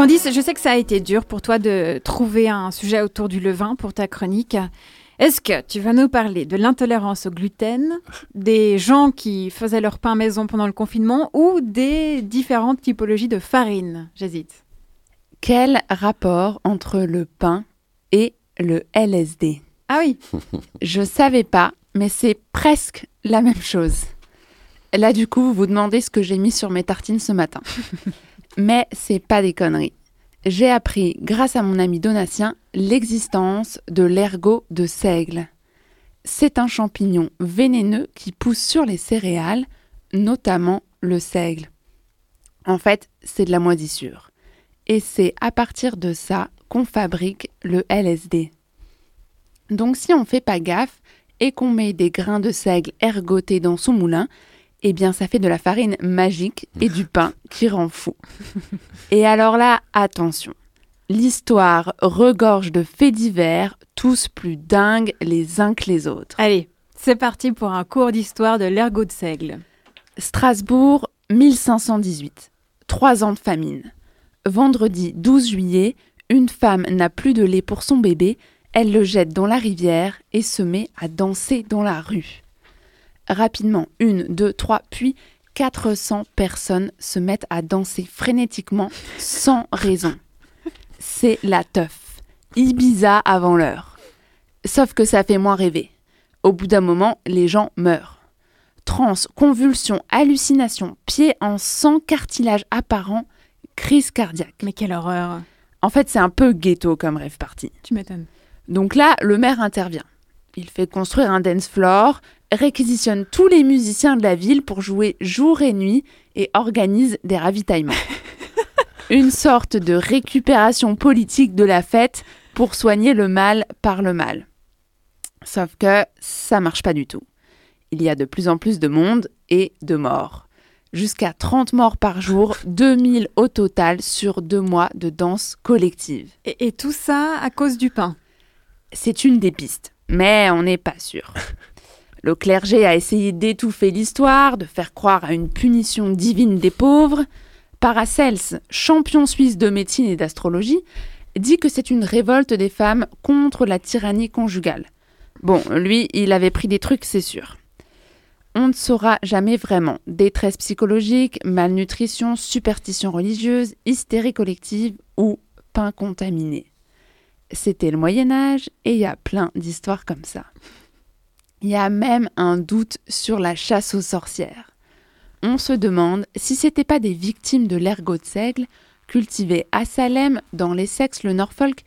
Candice, je sais que ça a été dur pour toi de trouver un sujet autour du levain pour ta chronique. Est-ce que tu vas nous parler de l'intolérance au gluten, des gens qui faisaient leur pain maison pendant le confinement ou des différentes typologies de farine? J'hésite. Quel rapport entre le pain et le LSD Ah oui Je savais pas, mais c'est presque la même chose. Là, du coup, vous vous demandez ce que j'ai mis sur mes tartines ce matin. mais c'est pas des conneries j'ai appris, grâce à mon ami Donatien, l'existence de l'ergot de seigle. C'est un champignon vénéneux qui pousse sur les céréales, notamment le seigle. En fait, c'est de la moisissure. Et c'est à partir de ça qu'on fabrique le LSD. Donc si on ne fait pas gaffe et qu'on met des grains de seigle ergotés dans son moulin, eh bien ça fait de la farine magique et du pain qui rend fou. Et alors là, attention, l'histoire regorge de faits divers, tous plus dingues les uns que les autres. Allez, c'est parti pour un cours d'histoire de l'ergot de seigle. Strasbourg, 1518. Trois ans de famine. Vendredi 12 juillet, une femme n'a plus de lait pour son bébé, elle le jette dans la rivière et se met à danser dans la rue. Rapidement, une, deux, trois, puis 400 personnes se mettent à danser frénétiquement sans raison. C'est la teuf. Ibiza avant l'heure. Sauf que ça fait moins rêver. Au bout d'un moment, les gens meurent. Trans, convulsions, hallucinations, pieds en sang, cartilage apparent, crise cardiaque. Mais quelle horreur En fait, c'est un peu ghetto comme rêve parti. Tu m'étonnes. Donc là, le maire intervient. Il fait construire un dance floor, réquisitionne tous les musiciens de la ville pour jouer jour et nuit et organise des ravitaillements. Une sorte de récupération politique de la fête pour soigner le mal par le mal. Sauf que ça marche pas du tout. Il y a de plus en plus de monde et de morts. Jusqu'à 30 morts par jour, 2000 au total sur deux mois de danse collective. Et, et tout ça à cause du pain? C'est une des pistes, mais on n'est pas sûr. Le clergé a essayé d'étouffer l'histoire, de faire croire à une punition divine des pauvres. Paracels, champion suisse de médecine et d'astrologie, dit que c'est une révolte des femmes contre la tyrannie conjugale. Bon, lui, il avait pris des trucs, c'est sûr. On ne saura jamais vraiment. Détresse psychologique, malnutrition, superstition religieuse, hystérie collective ou pain contaminé. C'était le Moyen Âge et il y a plein d'histoires comme ça. Il y a même un doute sur la chasse aux sorcières. On se demande si c'était pas des victimes de l'ergot de seigle cultivées à Salem, dans l'Essex, le Norfolk,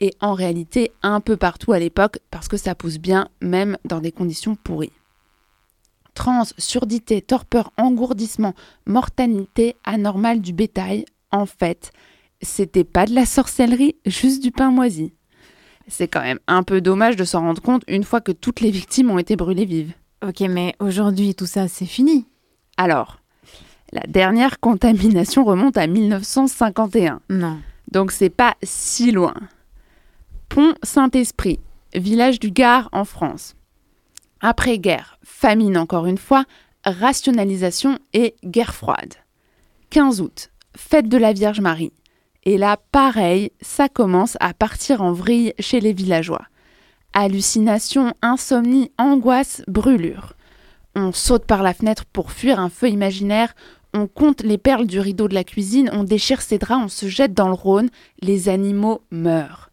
et en réalité un peu partout à l'époque parce que ça pousse bien, même dans des conditions pourries. Trans, surdité, torpeur, engourdissement, mortalité anormale du bétail, en fait, c'était pas de la sorcellerie, juste du pain moisi. C'est quand même un peu dommage de s'en rendre compte une fois que toutes les victimes ont été brûlées vives. Ok, mais aujourd'hui, tout ça, c'est fini. Alors, la dernière contamination remonte à 1951. Non. Donc c'est pas si loin. Pont Saint-Esprit, village du Gard en France. Après-guerre, famine encore une fois, rationalisation et guerre froide. 15 août, fête de la Vierge Marie. Et là, pareil, ça commence à partir en vrille chez les villageois. Hallucinations, insomnie, angoisse, brûlure. On saute par la fenêtre pour fuir un feu imaginaire, on compte les perles du rideau de la cuisine, on déchire ses draps, on se jette dans le Rhône, les animaux meurent.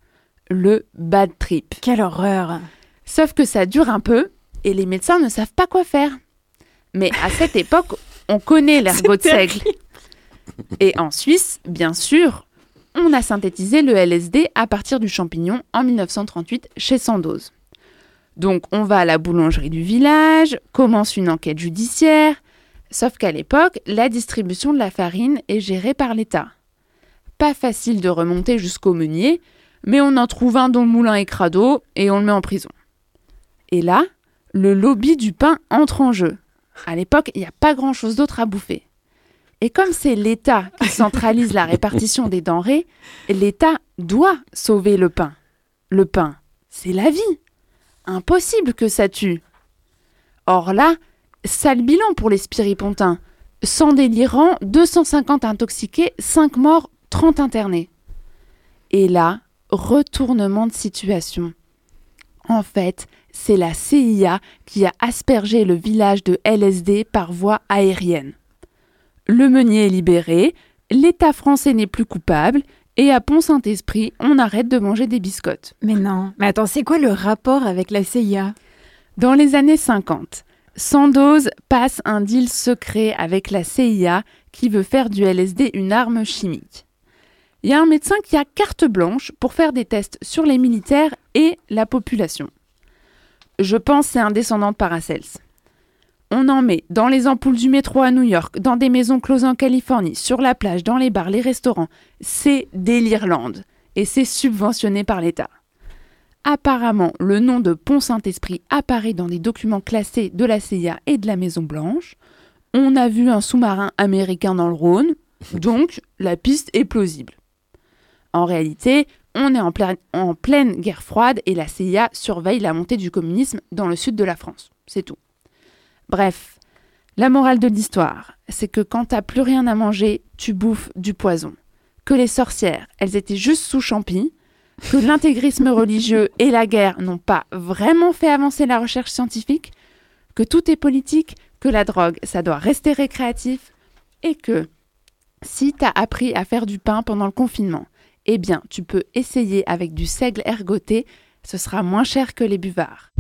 Le bad trip. Quelle horreur Sauf que ça dure un peu et les médecins ne savent pas quoi faire. Mais à cette époque, on connaît l'ergot de seigle. Et en Suisse, bien sûr, on a synthétisé le LSD à partir du champignon en 1938 chez Sandoz. Donc on va à la boulangerie du village, commence une enquête judiciaire, sauf qu'à l'époque, la distribution de la farine est gérée par l'État. Pas facile de remonter jusqu'au meunier, mais on en trouve un dont le moulin est crado et on le met en prison. Et là, le lobby du pain entre en jeu. À l'époque, il n'y a pas grand-chose d'autre à bouffer. Et comme c'est l'État qui centralise la répartition des denrées, l'État doit sauver le pain. Le pain, c'est la vie. Impossible que ça tue. Or là, sale bilan pour les spiripontins. Sans délirant, 250 intoxiqués, 5 morts, 30 internés. Et là, retournement de situation. En fait, c'est la CIA qui a aspergé le village de LSD par voie aérienne. Le meunier est libéré, l'État français n'est plus coupable, et à Pont-Saint-Esprit, on arrête de manger des biscottes. Mais non. Mais attends, c'est quoi le rapport avec la CIA Dans les années 50, Sandoz passe un deal secret avec la CIA qui veut faire du LSD une arme chimique. Il y a un médecin qui a carte blanche pour faire des tests sur les militaires et la population. Je pense c'est un descendant de Paracels. On en met dans les ampoules du métro à New York, dans des maisons closes en Californie, sur la plage, dans les bars, les restaurants. C'est l'Irlande et c'est subventionné par l'État. Apparemment, le nom de Pont Saint-Esprit apparaît dans des documents classés de la CIA et de la Maison Blanche. On a vu un sous-marin américain dans le Rhône, donc la piste est plausible. En réalité, on est en pleine guerre froide et la CIA surveille la montée du communisme dans le sud de la France. C'est tout. Bref, la morale de l'histoire, c'est que quand t'as plus rien à manger, tu bouffes du poison. Que les sorcières, elles étaient juste sous champi, que l'intégrisme religieux et la guerre n'ont pas vraiment fait avancer la recherche scientifique, que tout est politique, que la drogue, ça doit rester récréatif, et que si t'as appris à faire du pain pendant le confinement, eh bien, tu peux essayer avec du seigle ergoté, ce sera moins cher que les buvards.